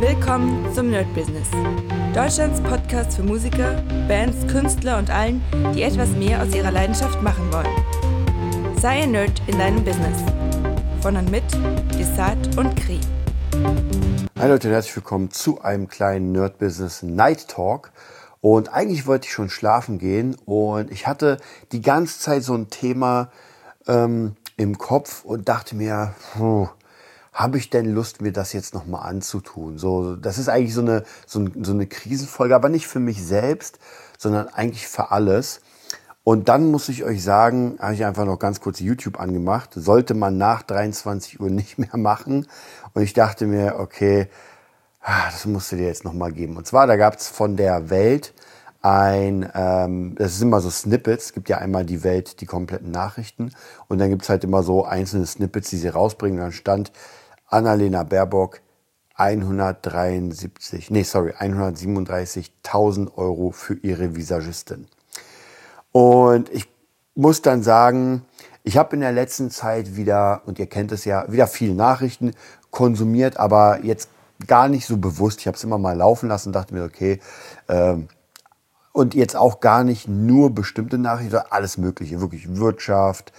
Willkommen zum Nerd Business. Deutschlands Podcast für Musiker, Bands, Künstler und allen, die etwas mehr aus ihrer Leidenschaft machen wollen. Sei ein Nerd in deinem Business. Von und mit Desart und Kri. Hi Leute, herzlich willkommen zu einem kleinen Nerd Business Night Talk. Und eigentlich wollte ich schon schlafen gehen und ich hatte die ganze Zeit so ein Thema ähm, im Kopf und dachte mir, puh, habe ich denn Lust, mir das jetzt nochmal anzutun? So, das ist eigentlich so eine, so, so eine Krisenfolge, aber nicht für mich selbst, sondern eigentlich für alles. Und dann muss ich euch sagen, habe ich einfach noch ganz kurz YouTube angemacht. Sollte man nach 23 Uhr nicht mehr machen. Und ich dachte mir, okay, ah, das musst du dir jetzt nochmal geben. Und zwar, da gab es von der Welt ein, ähm, das sind immer so Snippets, es gibt ja einmal die Welt, die kompletten Nachrichten und dann gibt es halt immer so einzelne Snippets, die sie rausbringen. Und dann stand, Annalena Baerbock 173, nee, sorry, 137.000 Euro für ihre Visagistin. Und ich muss dann sagen, ich habe in der letzten Zeit wieder, und ihr kennt es ja, wieder viele Nachrichten konsumiert, aber jetzt gar nicht so bewusst. Ich habe es immer mal laufen lassen und dachte mir, okay, ähm, und jetzt auch gar nicht nur bestimmte Nachrichten, sondern alles Mögliche, wirklich Wirtschaft,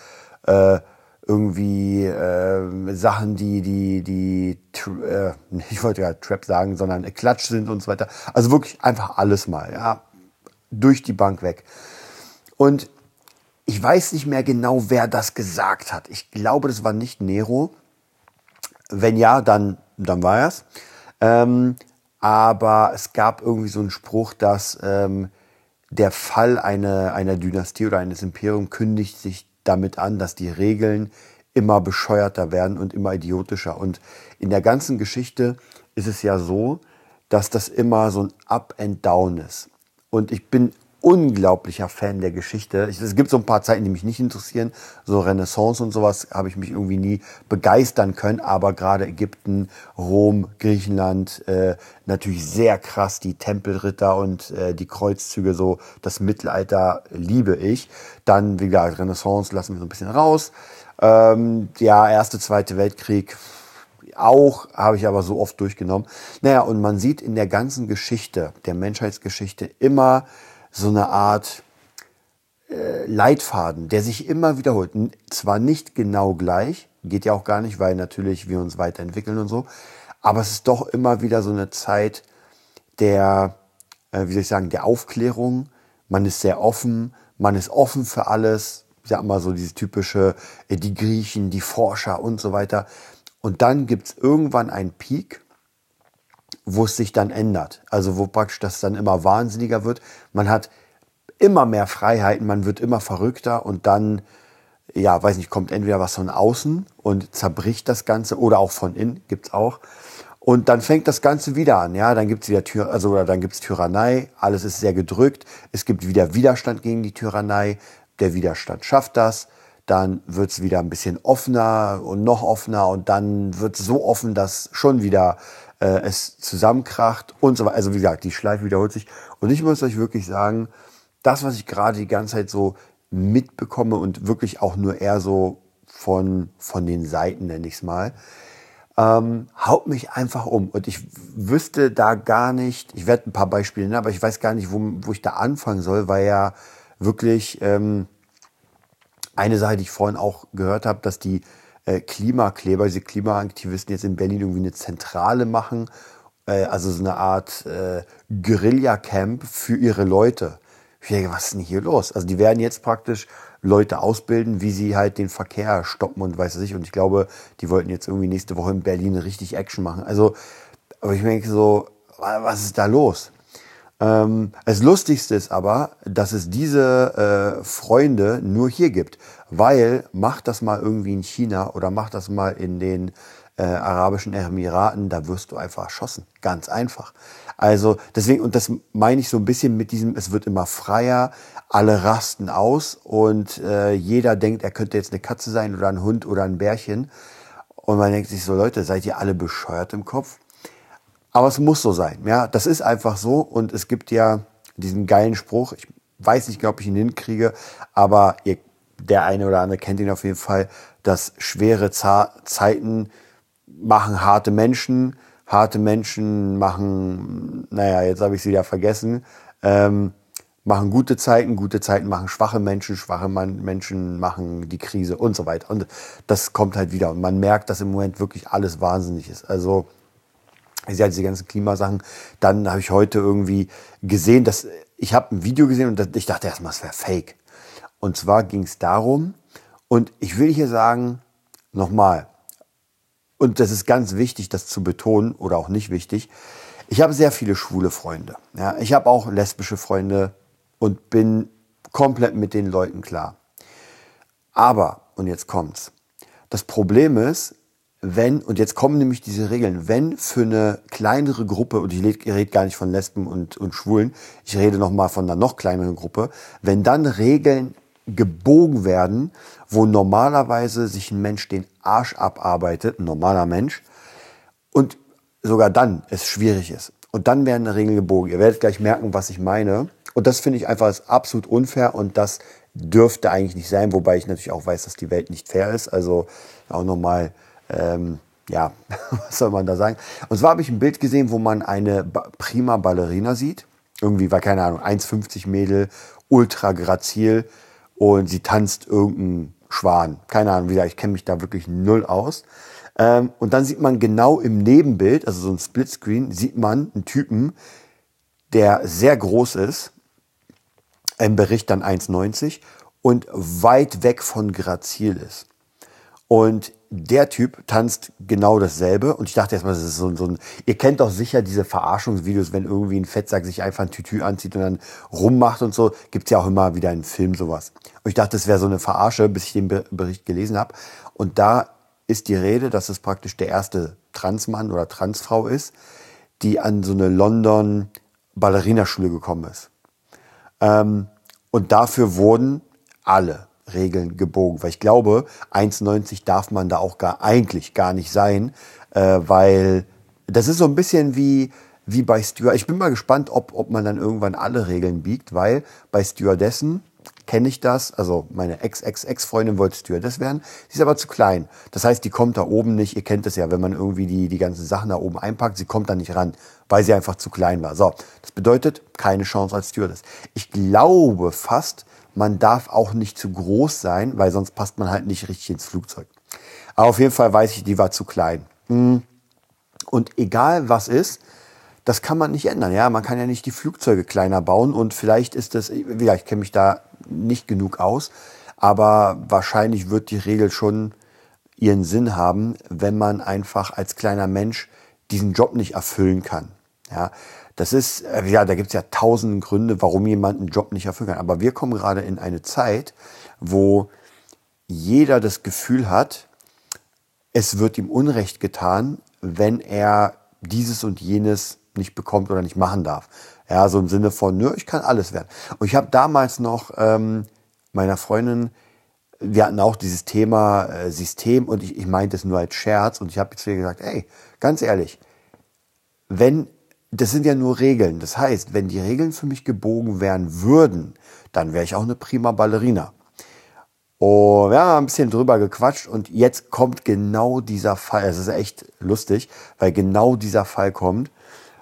äh, irgendwie äh, Sachen, die, die, die, äh, ich wollte ja Trap sagen, sondern Klatsch sind und so weiter. Also wirklich einfach alles mal, ja, durch die Bank weg. Und ich weiß nicht mehr genau, wer das gesagt hat. Ich glaube, das war nicht Nero. Wenn ja, dann, dann war er es. Ähm, aber es gab irgendwie so einen Spruch, dass ähm, der Fall einer, einer Dynastie oder eines Imperiums kündigt sich damit an, dass die Regeln immer bescheuerter werden und immer idiotischer. Und in der ganzen Geschichte ist es ja so, dass das immer so ein Up and Down ist. Und ich bin unglaublicher Fan der Geschichte. es gibt so ein paar Zeiten, die mich nicht interessieren. So Renaissance und sowas habe ich mich irgendwie nie begeistern können. Aber gerade Ägypten, Rom, Griechenland, äh, natürlich sehr krass. Die Tempelritter und äh, die Kreuzzüge, so das Mittelalter liebe ich. Dann, wie gesagt, Renaissance lassen wir so ein bisschen raus. Ähm, ja, Erste, Zweite Weltkrieg auch, habe ich aber so oft durchgenommen. Naja, und man sieht in der ganzen Geschichte, der Menschheitsgeschichte, immer so eine Art äh, Leitfaden, der sich immer wiederholt. Zwar nicht genau gleich, geht ja auch gar nicht, weil natürlich wir uns weiterentwickeln und so, aber es ist doch immer wieder so eine Zeit der, äh, wie soll ich sagen, der Aufklärung. Man ist sehr offen, man ist offen für alles. Ich sag mal so diese typische, äh, die Griechen, die Forscher und so weiter. Und dann gibt's irgendwann einen Peak, wo es sich dann ändert. Also wo praktisch das dann immer wahnsinniger wird. Man hat immer mehr Freiheiten, man wird immer verrückter und dann, ja, weiß nicht, kommt entweder was von außen und zerbricht das Ganze oder auch von innen, gibt's auch. Und dann fängt das Ganze wieder an, ja, dann gibt's wieder Tür, also oder dann gibt's Tyrannei, alles ist sehr gedrückt, es gibt wieder Widerstand gegen die Tyrannei, der Widerstand schafft das, dann wird's wieder ein bisschen offener und noch offener und dann wird's so offen, dass schon wieder äh, es zusammenkracht und so weiter. Also wie gesagt, die Schleife wiederholt sich. Und ich muss euch wirklich sagen, das, was ich gerade die ganze Zeit so mitbekomme und wirklich auch nur eher so von, von den Seiten, nenne ich es mal, ähm, haut mich einfach um. Und ich wüsste da gar nicht, ich werde ein paar Beispiele nennen, aber ich weiß gar nicht, wo, wo ich da anfangen soll, weil ja wirklich ähm, eine Sache, die ich vorhin auch gehört habe, dass die äh, Klimakleber, diese Klimaaktivisten jetzt in Berlin irgendwie eine Zentrale machen, äh, also so eine Art äh, Guerilla-Camp für ihre Leute. Ich denke, was ist denn hier los? Also die werden jetzt praktisch Leute ausbilden, wie sie halt den Verkehr stoppen und weiß ich. Und ich glaube, die wollten jetzt irgendwie nächste Woche in Berlin richtig Action machen. Also, aber ich denke so, was ist da los? Ähm, das Lustigste ist aber, dass es diese äh, Freunde nur hier gibt, weil macht das mal irgendwie in China oder macht das mal in den äh, Arabischen Emiraten, da wirst du einfach erschossen. Ganz einfach. Also deswegen, und das meine ich so ein bisschen mit diesem, es wird immer freier, alle rasten aus und äh, jeder denkt, er könnte jetzt eine Katze sein oder ein Hund oder ein Bärchen. Und man denkt sich so, Leute, seid ihr alle bescheuert im Kopf? Aber es muss so sein. Ja, das ist einfach so. Und es gibt ja diesen geilen Spruch. Ich weiß nicht, ob ich ihn hinkriege, aber ihr, der eine oder andere kennt ihn auf jeden Fall, dass schwere Zeiten machen harte Menschen, harte Menschen machen, naja, jetzt habe ich sie wieder vergessen, ähm, machen gute Zeiten, gute Zeiten machen schwache Menschen, schwache Menschen machen die Krise und so weiter. Und das kommt halt wieder. Und man merkt, dass im Moment wirklich alles wahnsinnig ist. Also, ich sehe diese ganzen Klimasachen. Dann habe ich heute irgendwie gesehen, dass ich habe ein Video gesehen und ich dachte erstmal, es wäre fake. Und zwar ging es darum, und ich will hier sagen, nochmal, und das ist ganz wichtig, das zu betonen oder auch nicht wichtig. Ich habe sehr viele schwule Freunde. Ja, ich habe auch lesbische Freunde und bin komplett mit den Leuten klar. Aber, und jetzt kommt's. Das Problem ist, wenn, und jetzt kommen nämlich diese Regeln, wenn für eine kleinere Gruppe, und ich rede gar nicht von Lesben und, und Schwulen, ich rede nochmal von einer noch kleineren Gruppe, wenn dann Regeln gebogen werden, wo normalerweise sich ein Mensch den Arsch abarbeitet, ein normaler Mensch, und sogar dann es schwierig ist. Und dann werden Regeln gebogen. Ihr werdet gleich merken, was ich meine. Und das finde ich einfach absolut unfair und das dürfte eigentlich nicht sein, wobei ich natürlich auch weiß, dass die Welt nicht fair ist. Also auch nochmal, ähm, ja, was soll man da sagen? Und zwar habe ich ein Bild gesehen, wo man eine prima Ballerina sieht. Irgendwie war keine Ahnung, 1,50 Mädel, ultra grazil und sie tanzt irgendeinen Schwan. Keine Ahnung, wie ich kenne mich da wirklich null aus. Ähm, und dann sieht man genau im Nebenbild, also so ein Splitscreen, sieht man einen Typen, der sehr groß ist, im Bericht dann 1,90 und weit weg von grazil ist. Und der Typ tanzt genau dasselbe. Und ich dachte erstmal, das ist so, so ein. Ihr kennt doch sicher diese Verarschungsvideos, wenn irgendwie ein Fettsack sich einfach ein Tütü anzieht und dann rummacht und so. Gibt's ja auch immer wieder in Film sowas. Und ich dachte, das wäre so eine Verarsche, bis ich den Bericht gelesen habe. Und da ist die Rede, dass es praktisch der erste Transmann oder Transfrau ist, die an so eine London Ballerinaschule gekommen ist. Ähm, und dafür wurden alle Regeln gebogen. Weil ich glaube, 1,90 darf man da auch gar, eigentlich gar nicht sein, äh, weil das ist so ein bisschen wie, wie bei Steward. Ich bin mal gespannt, ob, ob man dann irgendwann alle Regeln biegt, weil bei Stewardessen kenne ich das. Also meine Ex-Ex-Ex-Freundin wollte Stewardess werden. Sie ist aber zu klein. Das heißt, die kommt da oben nicht. Ihr kennt es ja, wenn man irgendwie die, die ganzen Sachen da oben einpackt, sie kommt da nicht ran, weil sie einfach zu klein war. So, das bedeutet keine Chance als Stewardess. Ich glaube fast, man darf auch nicht zu groß sein, weil sonst passt man halt nicht richtig ins Flugzeug. Aber auf jeden Fall weiß ich, die war zu klein. Hm. Und egal was ist, das kann man nicht ändern. Ja, man kann ja nicht die Flugzeuge kleiner bauen und vielleicht ist das, ja, ich kenne mich da nicht genug aus, aber wahrscheinlich wird die Regel schon ihren Sinn haben, wenn man einfach als kleiner Mensch diesen Job nicht erfüllen kann. Ja, das ist, äh, ja, da gibt es ja tausend Gründe, warum jemand einen Job nicht erfüllen kann. Aber wir kommen gerade in eine Zeit, wo jeder das Gefühl hat, es wird ihm Unrecht getan, wenn er dieses und jenes nicht bekommt oder nicht machen darf. Ja, so im Sinne von, nö, ich kann alles werden. Und ich habe damals noch ähm, meiner Freundin, wir hatten auch dieses Thema äh, System und ich, ich meinte es nur als Scherz und ich habe zu ihr gesagt, ey, ganz ehrlich, wenn das sind ja nur Regeln. Das heißt, wenn die Regeln für mich gebogen werden würden, dann wäre ich auch eine prima Ballerina. Und wir haben ein bisschen drüber gequatscht und jetzt kommt genau dieser Fall. Es ist echt lustig, weil genau dieser Fall kommt,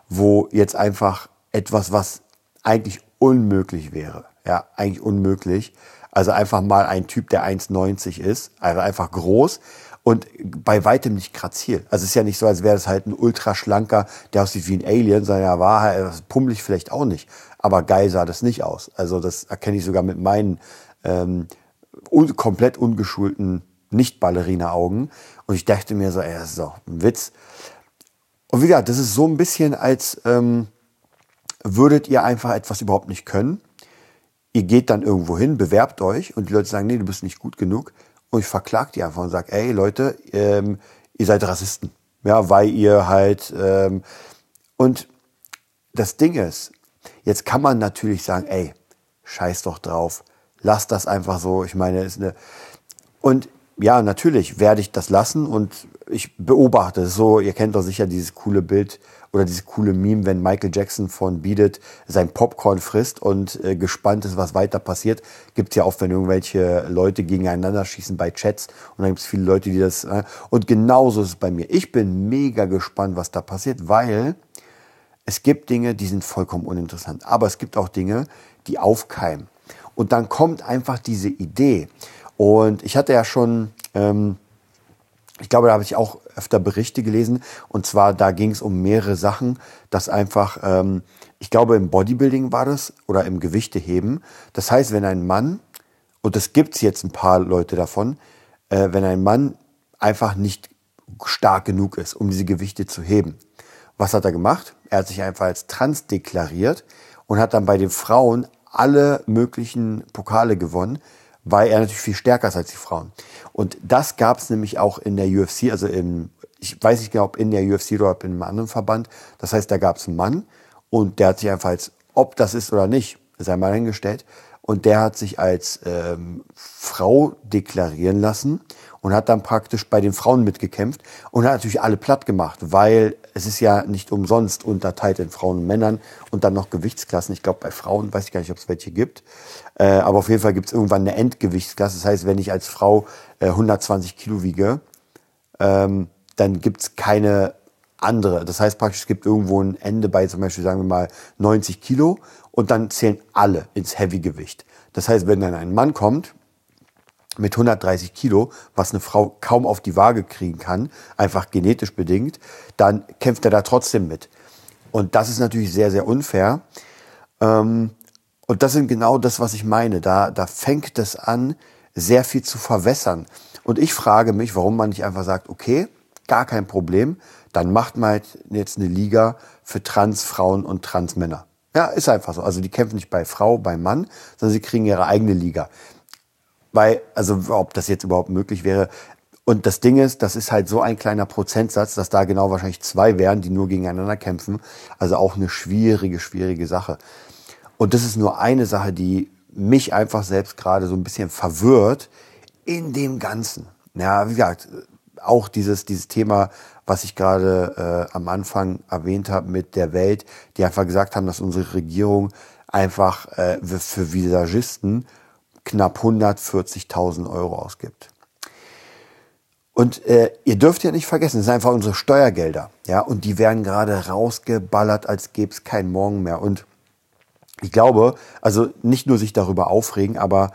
wo jetzt einfach etwas, was eigentlich unmöglich wäre, ja, eigentlich unmöglich. Also einfach mal ein Typ, der 1,90 ist, also einfach groß, und bei weitem nicht grazil. Also es ist ja nicht so, als wäre das halt ein ultraschlanker, der aussieht wie ein Alien, sondern er war halt pummelig vielleicht auch nicht. Aber geil sah das nicht aus. Also das erkenne ich sogar mit meinen ähm, un komplett ungeschulten Nicht-Ballerina-Augen. Und ich dachte mir so, ey, das ist doch ein Witz. Und wie gesagt, das ist so ein bisschen, als ähm, würdet ihr einfach etwas überhaupt nicht können. Ihr geht dann irgendwo hin, bewerbt euch und die Leute sagen, nee, du bist nicht gut genug und ich verklag die einfach und sage, ey Leute, ähm, ihr seid Rassisten. Ja, weil ihr halt ähm, und das Ding ist, jetzt kann man natürlich sagen, ey, scheiß doch drauf, lass das einfach so. Ich meine, ist eine und ja, natürlich werde ich das lassen und ich beobachte es so. Ihr kennt doch sicher dieses coole Bild oder dieses coole Meme, wenn Michael Jackson von Beat sein Popcorn frisst und äh, gespannt ist, was weiter passiert. Gibt es ja oft, wenn irgendwelche Leute gegeneinander schießen bei Chats und dann gibt es viele Leute, die das. Äh, und genauso ist es bei mir. Ich bin mega gespannt, was da passiert, weil es gibt Dinge, die sind vollkommen uninteressant. Aber es gibt auch Dinge, die aufkeimen. Und dann kommt einfach diese Idee. Und ich hatte ja schon, ähm, ich glaube, da habe ich auch öfter Berichte gelesen. Und zwar, da ging es um mehrere Sachen, dass einfach, ähm, ich glaube, im Bodybuilding war das oder im Gewichteheben. Das heißt, wenn ein Mann, und es gibt jetzt ein paar Leute davon, äh, wenn ein Mann einfach nicht stark genug ist, um diese Gewichte zu heben. Was hat er gemacht? Er hat sich einfach als trans deklariert und hat dann bei den Frauen alle möglichen Pokale gewonnen, weil er natürlich viel stärker ist als die Frauen. Und das gab es nämlich auch in der UFC, also im, ich weiß nicht genau, ob in der UFC oder in einem anderen Verband. Das heißt, da gab es einen Mann und der hat sich einfach als, ob das ist oder nicht, sei mal hingestellt, und der hat sich als ähm, Frau deklarieren lassen und hat dann praktisch bei den Frauen mitgekämpft und hat natürlich alle platt gemacht, weil es ist ja nicht umsonst unterteilt in Frauen und Männern und dann noch Gewichtsklassen. Ich glaube, bei Frauen weiß ich gar nicht, ob es welche gibt. Äh, aber auf jeden Fall gibt es irgendwann eine Endgewichtsklasse. Das heißt, wenn ich als Frau äh, 120 Kilo wiege, ähm, dann gibt es keine andere. Das heißt praktisch, es gibt irgendwo ein Ende bei zum Beispiel, sagen wir mal, 90 Kilo und dann zählen alle ins Heavy-Gewicht. Das heißt, wenn dann ein Mann kommt mit 130 Kilo, was eine Frau kaum auf die Waage kriegen kann, einfach genetisch bedingt, dann kämpft er da trotzdem mit. Und das ist natürlich sehr, sehr unfair. Ähm, und das sind genau das, was ich meine. Da, da fängt es an, sehr viel zu verwässern. Und ich frage mich, warum man nicht einfach sagt, okay, gar kein Problem, dann macht man halt jetzt eine Liga für Transfrauen und Transmänner. Ja, ist einfach so. Also die kämpfen nicht bei Frau, bei Mann, sondern sie kriegen ihre eigene Liga. Weil, also ob das jetzt überhaupt möglich wäre. Und das Ding ist, das ist halt so ein kleiner Prozentsatz, dass da genau wahrscheinlich zwei wären, die nur gegeneinander kämpfen. Also auch eine schwierige, schwierige Sache. Und das ist nur eine Sache, die mich einfach selbst gerade so ein bisschen verwirrt in dem Ganzen. Ja, wie gesagt, auch dieses, dieses Thema, was ich gerade äh, am Anfang erwähnt habe mit der Welt, die einfach gesagt haben, dass unsere Regierung einfach äh, für Visagisten knapp 140.000 Euro ausgibt. Und äh, ihr dürft ja nicht vergessen, es sind einfach unsere Steuergelder, ja, und die werden gerade rausgeballert, als gäbe es keinen Morgen mehr. Und ich glaube, also nicht nur sich darüber aufregen, aber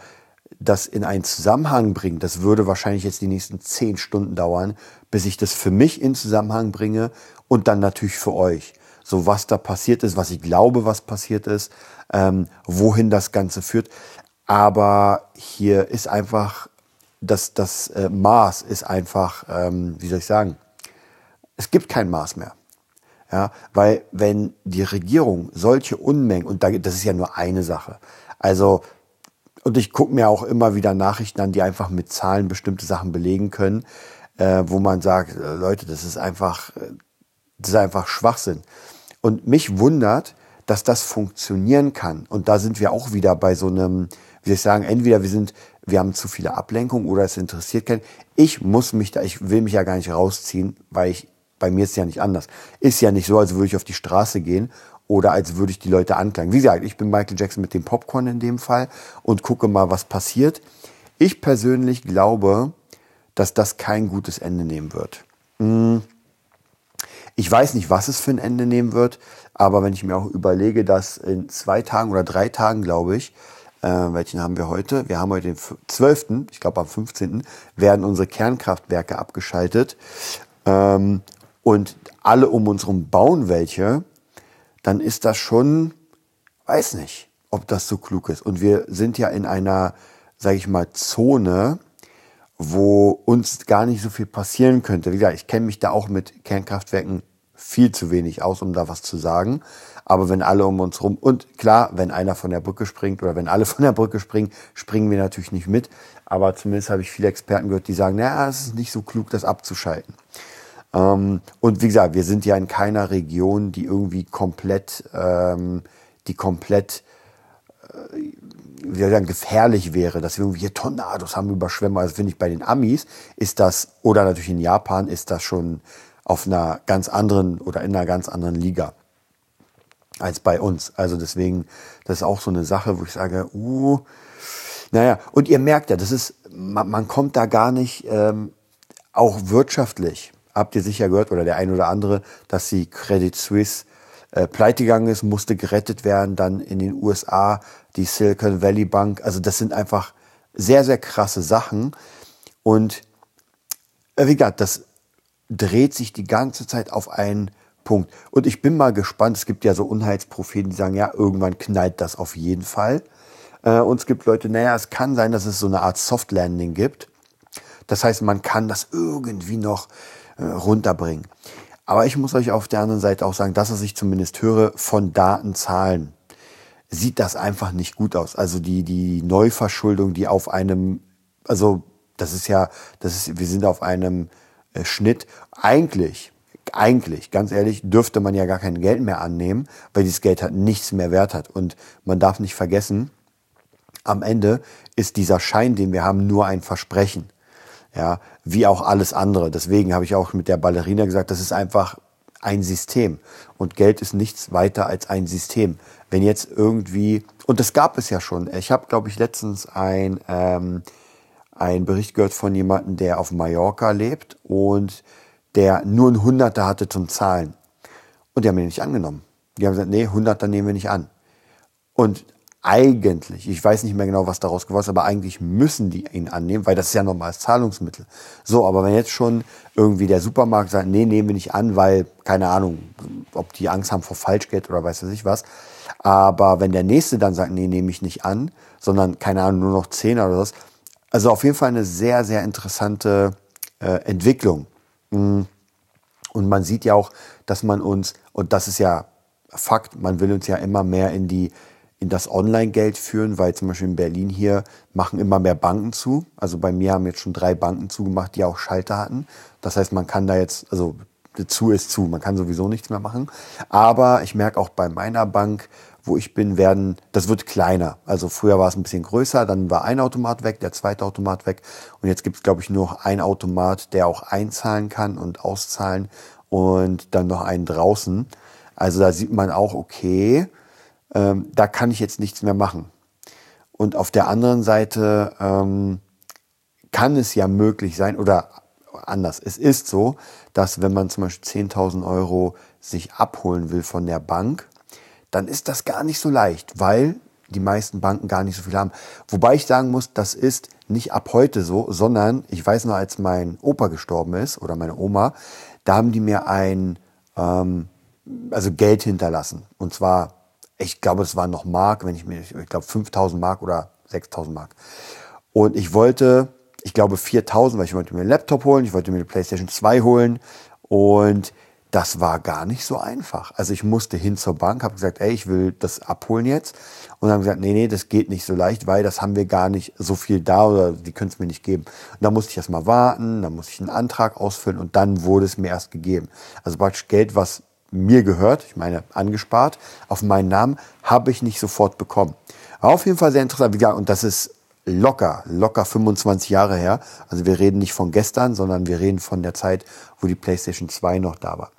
das in einen Zusammenhang bringen, das würde wahrscheinlich jetzt die nächsten zehn Stunden dauern, bis ich das für mich in Zusammenhang bringe und dann natürlich für euch. So was da passiert ist, was ich glaube, was passiert ist, ähm, wohin das Ganze führt. Aber hier ist einfach, das, das äh, Maß ist einfach, ähm, wie soll ich sagen, es gibt kein Maß mehr. Ja, weil wenn die Regierung solche Unmengen, und das ist ja nur eine Sache, also, und ich gucke mir auch immer wieder Nachrichten an, die einfach mit Zahlen bestimmte Sachen belegen können, äh, wo man sagt, äh, Leute, das ist einfach, äh, das ist einfach Schwachsinn. Und mich wundert, dass das funktionieren kann. Und da sind wir auch wieder bei so einem, wie soll sagen, entweder wir sind, wir haben zu viele Ablenkungen oder es interessiert keinen. Ich muss mich da, ich will mich ja gar nicht rausziehen, weil ich, bei mir ist es ja nicht anders. Ist ja nicht so, als würde ich auf die Straße gehen oder als würde ich die Leute anklagen. Wie gesagt, ich bin Michael Jackson mit dem Popcorn in dem Fall und gucke mal, was passiert. Ich persönlich glaube, dass das kein gutes Ende nehmen wird. Hm. Ich weiß nicht, was es für ein Ende nehmen wird, aber wenn ich mir auch überlege, dass in zwei Tagen oder drei Tagen, glaube ich, äh, welchen haben wir heute? Wir haben heute den 12., ich glaube am 15. werden unsere Kernkraftwerke abgeschaltet ähm, und alle um uns herum bauen welche, dann ist das schon, weiß nicht, ob das so klug ist. Und wir sind ja in einer, sage ich mal, Zone, wo uns gar nicht so viel passieren könnte. Wie gesagt, ich kenne mich da auch mit Kernkraftwerken viel zu wenig aus, um da was zu sagen. Aber wenn alle um uns rum, und klar, wenn einer von der Brücke springt oder wenn alle von der Brücke springen, springen wir natürlich nicht mit. Aber zumindest habe ich viele Experten gehört, die sagen, naja, es ist nicht so klug, das abzuschalten. Ähm, und wie gesagt, wir sind ja in keiner Region, die irgendwie komplett, ähm, die komplett, äh, wie sagen, gefährlich wäre, dass wir irgendwie hier Tornados haben, Überschwemmungen. Also finde ich bei den Amis ist das, oder natürlich in Japan ist das schon auf einer ganz anderen oder in einer ganz anderen Liga als bei uns. Also deswegen, das ist auch so eine Sache, wo ich sage, uh, naja, und ihr merkt ja, das ist, man, man kommt da gar nicht, ähm, auch wirtschaftlich, habt ihr sicher gehört, oder der ein oder andere, dass die Credit Suisse äh, pleite gegangen ist, musste gerettet werden, dann in den USA die Silicon Valley Bank. Also das sind einfach sehr, sehr krasse Sachen. Und äh, wie gesagt, das dreht sich die ganze Zeit auf einen Punkt. Und ich bin mal gespannt, es gibt ja so Unheilspropheten, die sagen, ja, irgendwann knallt das auf jeden Fall. Äh, und es gibt Leute, naja, es kann sein, dass es so eine Art Soft Landing gibt. Das heißt, man kann das irgendwie noch äh, runterbringen. Aber ich muss euch auf der anderen Seite auch sagen, dass was ich zumindest höre von Datenzahlen, sieht das einfach nicht gut aus. Also die, die Neuverschuldung, die auf einem, also das ist ja, das ist, wir sind auf einem Schnitt. Eigentlich, eigentlich, ganz ehrlich, dürfte man ja gar kein Geld mehr annehmen, weil dieses Geld halt nichts mehr wert hat. Und man darf nicht vergessen, am Ende ist dieser Schein, den wir haben, nur ein Versprechen ja, wie auch alles andere. Deswegen habe ich auch mit der Ballerina gesagt, das ist einfach ein System und Geld ist nichts weiter als ein System. Wenn jetzt irgendwie, und das gab es ja schon, ich habe, glaube ich, letztens ein, ähm, ein Bericht gehört von jemandem, der auf Mallorca lebt und der nur ein Hunderter hatte zum Zahlen. Und die haben ihn nicht angenommen. Die haben gesagt, nee, Hunderter nehmen wir nicht an. Und eigentlich, ich weiß nicht mehr genau, was daraus geworden ist, aber eigentlich müssen die ihn annehmen, weil das ist ja normales Zahlungsmittel. So, aber wenn jetzt schon irgendwie der Supermarkt sagt, nee, nehmen wir nicht an, weil, keine Ahnung, ob die Angst haben vor Falschgeld oder weiß was ich was. Aber wenn der nächste dann sagt, nee, nehme ich nicht an, sondern, keine Ahnung, nur noch zehn oder was. Also auf jeden Fall eine sehr, sehr interessante äh, Entwicklung. Mm. Und man sieht ja auch, dass man uns, und das ist ja Fakt, man will uns ja immer mehr in die in das Online-Geld führen, weil zum Beispiel in Berlin hier machen immer mehr Banken zu. Also bei mir haben jetzt schon drei Banken zugemacht, die auch Schalter hatten. Das heißt, man kann da jetzt, also zu ist zu, man kann sowieso nichts mehr machen. Aber ich merke auch bei meiner Bank, wo ich bin, werden, das wird kleiner. Also früher war es ein bisschen größer, dann war ein Automat weg, der zweite Automat weg. Und jetzt gibt es, glaube ich, nur noch einen Automat, der auch einzahlen kann und auszahlen und dann noch einen draußen. Also da sieht man auch, okay, ähm, da kann ich jetzt nichts mehr machen. Und auf der anderen Seite ähm, kann es ja möglich sein, oder anders, es ist so, dass wenn man zum Beispiel 10.000 Euro sich abholen will von der Bank, dann ist das gar nicht so leicht, weil die meisten Banken gar nicht so viel haben. Wobei ich sagen muss, das ist nicht ab heute so, sondern ich weiß noch, als mein Opa gestorben ist oder meine Oma, da haben die mir ein ähm, also Geld hinterlassen. Und zwar ich glaube, es waren noch Mark, wenn ich mir, ich glaube 5000 Mark oder 6000 Mark. Und ich wollte, ich glaube 4000, weil ich wollte mir einen Laptop holen, ich wollte mir eine PlayStation 2 holen und das war gar nicht so einfach. Also ich musste hin zur Bank, habe gesagt, ey, ich will das abholen jetzt. Und dann haben gesagt, nee, nee, das geht nicht so leicht, weil das haben wir gar nicht so viel da oder die können es mir nicht geben. Und da musste ich erst mal warten, dann musste ich einen Antrag ausfüllen und dann wurde es mir erst gegeben. Also praktisch Geld, was mir gehört, ich meine angespart, auf meinen Namen, habe ich nicht sofort bekommen. Aber auf jeden Fall sehr interessant. Und das ist locker, locker 25 Jahre her. Also wir reden nicht von gestern, sondern wir reden von der Zeit, wo die PlayStation 2 noch da war.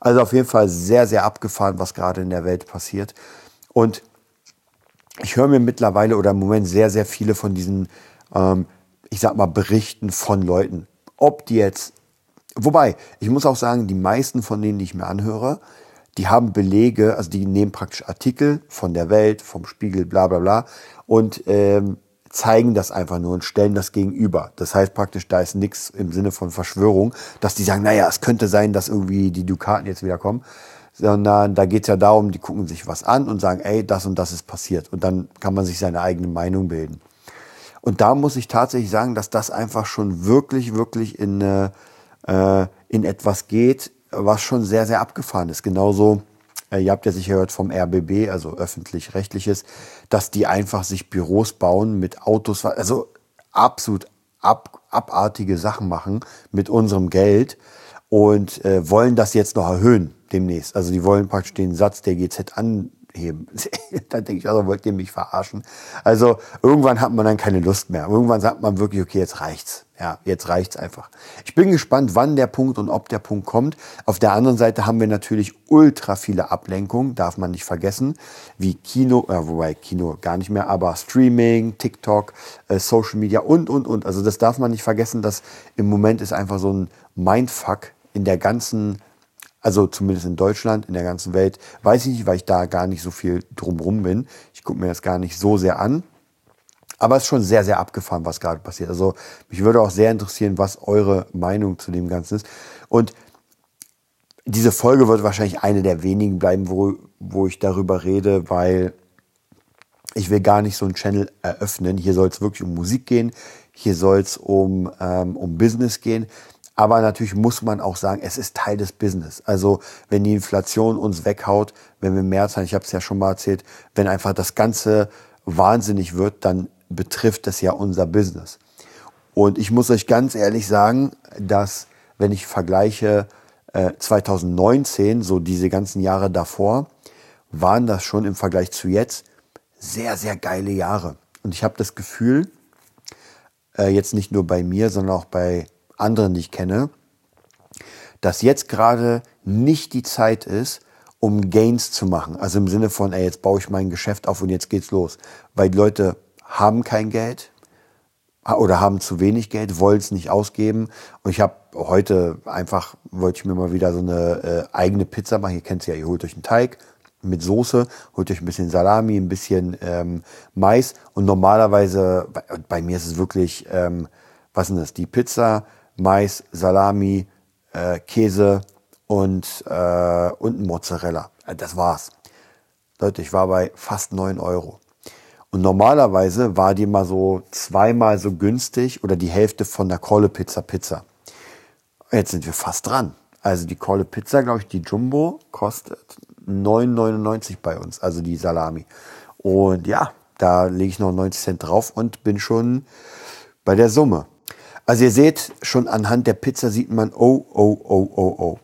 Also auf jeden Fall sehr, sehr abgefahren, was gerade in der Welt passiert. Und ich höre mir mittlerweile oder im Moment sehr, sehr viele von diesen, ähm, ich sag mal, Berichten von Leuten. Ob die jetzt Wobei, ich muss auch sagen, die meisten von denen, die ich mir anhöre, die haben Belege, also die nehmen praktisch Artikel von der Welt, vom Spiegel, bla bla bla und ähm, zeigen das einfach nur und stellen das gegenüber. Das heißt praktisch, da ist nichts im Sinne von Verschwörung, dass die sagen, naja, es könnte sein, dass irgendwie die Dukaten jetzt wieder kommen, sondern da geht's ja darum, die gucken sich was an und sagen, ey, das und das ist passiert. Und dann kann man sich seine eigene Meinung bilden. Und da muss ich tatsächlich sagen, dass das einfach schon wirklich, wirklich in eine äh, in etwas geht, was schon sehr, sehr abgefahren ist. Genauso, äh, ihr habt ja sicher gehört vom RBB, also öffentlich-rechtliches, dass die einfach sich Büros bauen mit Autos, also absolut ab, abartige Sachen machen mit unserem Geld und äh, wollen das jetzt noch erhöhen demnächst. Also die wollen praktisch den Satz der GZ-Anhebung heben. dann denke ich, also wollt ihr mich verarschen? Also irgendwann hat man dann keine Lust mehr. Irgendwann sagt man wirklich, okay, jetzt reicht's. Ja, jetzt reicht's einfach. Ich bin gespannt, wann der Punkt und ob der Punkt kommt. Auf der anderen Seite haben wir natürlich ultra viele Ablenkungen, darf man nicht vergessen, wie Kino, äh, wobei Kino gar nicht mehr, aber Streaming, TikTok, äh, Social Media und, und, und. Also das darf man nicht vergessen, dass im Moment ist einfach so ein Mindfuck in der ganzen also zumindest in Deutschland, in der ganzen Welt, weiß ich nicht, weil ich da gar nicht so viel drumrum bin. Ich gucke mir das gar nicht so sehr an. Aber es ist schon sehr, sehr abgefahren, was gerade passiert. Also mich würde auch sehr interessieren, was eure Meinung zu dem Ganzen ist. Und diese Folge wird wahrscheinlich eine der wenigen bleiben, wo, wo ich darüber rede, weil ich will gar nicht so einen Channel eröffnen. Hier soll es wirklich um Musik gehen. Hier soll es um, ähm, um Business gehen. Aber natürlich muss man auch sagen, es ist Teil des Business. Also wenn die Inflation uns weghaut, wenn wir mehr zahlen, ich habe es ja schon mal erzählt, wenn einfach das Ganze wahnsinnig wird, dann betrifft das ja unser Business. Und ich muss euch ganz ehrlich sagen, dass wenn ich vergleiche äh, 2019, so diese ganzen Jahre davor, waren das schon im Vergleich zu jetzt sehr, sehr geile Jahre. Und ich habe das Gefühl, äh, jetzt nicht nur bei mir, sondern auch bei anderen, die ich kenne, dass jetzt gerade nicht die Zeit ist, um Gains zu machen. Also im Sinne von, ey, jetzt baue ich mein Geschäft auf und jetzt geht's los. Weil die Leute haben kein Geld oder haben zu wenig Geld, wollen es nicht ausgeben. Und ich habe heute einfach, wollte ich mir mal wieder so eine äh, eigene Pizza machen. Ihr kennt es ja, ihr holt euch einen Teig mit Soße, holt euch ein bisschen Salami, ein bisschen ähm, Mais. Und normalerweise, bei, bei, mir ist es wirklich, ähm, was ist das, die Pizza, Mais, Salami, äh, Käse und, äh, und Mozzarella. Äh, das war's. Leute, ich war bei fast neun Euro. Und normalerweise war die mal so zweimal so günstig oder die Hälfte von der Kolle Pizza Pizza. Jetzt sind wir fast dran. Also die Kolle Pizza, glaube ich, die Jumbo kostet 9,99 bei uns, also die Salami. Und ja, da lege ich noch 90 Cent drauf und bin schon bei der Summe. Also ihr seht, schon anhand der Pizza sieht man, oh, oh, oh, oh, oh.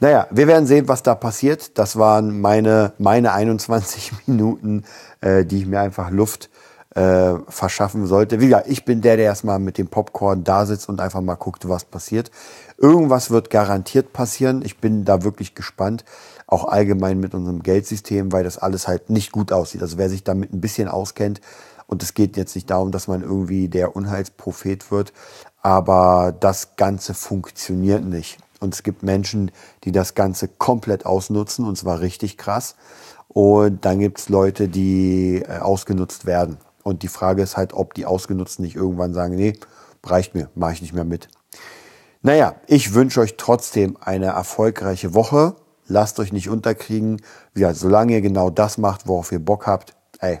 Naja, wir werden sehen, was da passiert. Das waren meine, meine 21 Minuten, äh, die ich mir einfach Luft äh, verschaffen sollte. Wie gesagt, ich bin der, der erstmal mit dem Popcorn da sitzt und einfach mal guckt, was passiert. Irgendwas wird garantiert passieren. Ich bin da wirklich gespannt. Auch allgemein mit unserem Geldsystem, weil das alles halt nicht gut aussieht. Also wer sich damit ein bisschen auskennt, und es geht jetzt nicht darum, dass man irgendwie der Unheilsprophet wird, aber das Ganze funktioniert nicht. Und es gibt Menschen, die das Ganze komplett ausnutzen, und zwar richtig krass. Und dann gibt es Leute, die äh, ausgenutzt werden. Und die Frage ist halt, ob die Ausgenutzten nicht irgendwann sagen, nee, reicht mir, mache ich nicht mehr mit. Naja, ich wünsche euch trotzdem eine erfolgreiche Woche. Lasst euch nicht unterkriegen. Ja, solange ihr genau das macht, worauf ihr Bock habt, ey,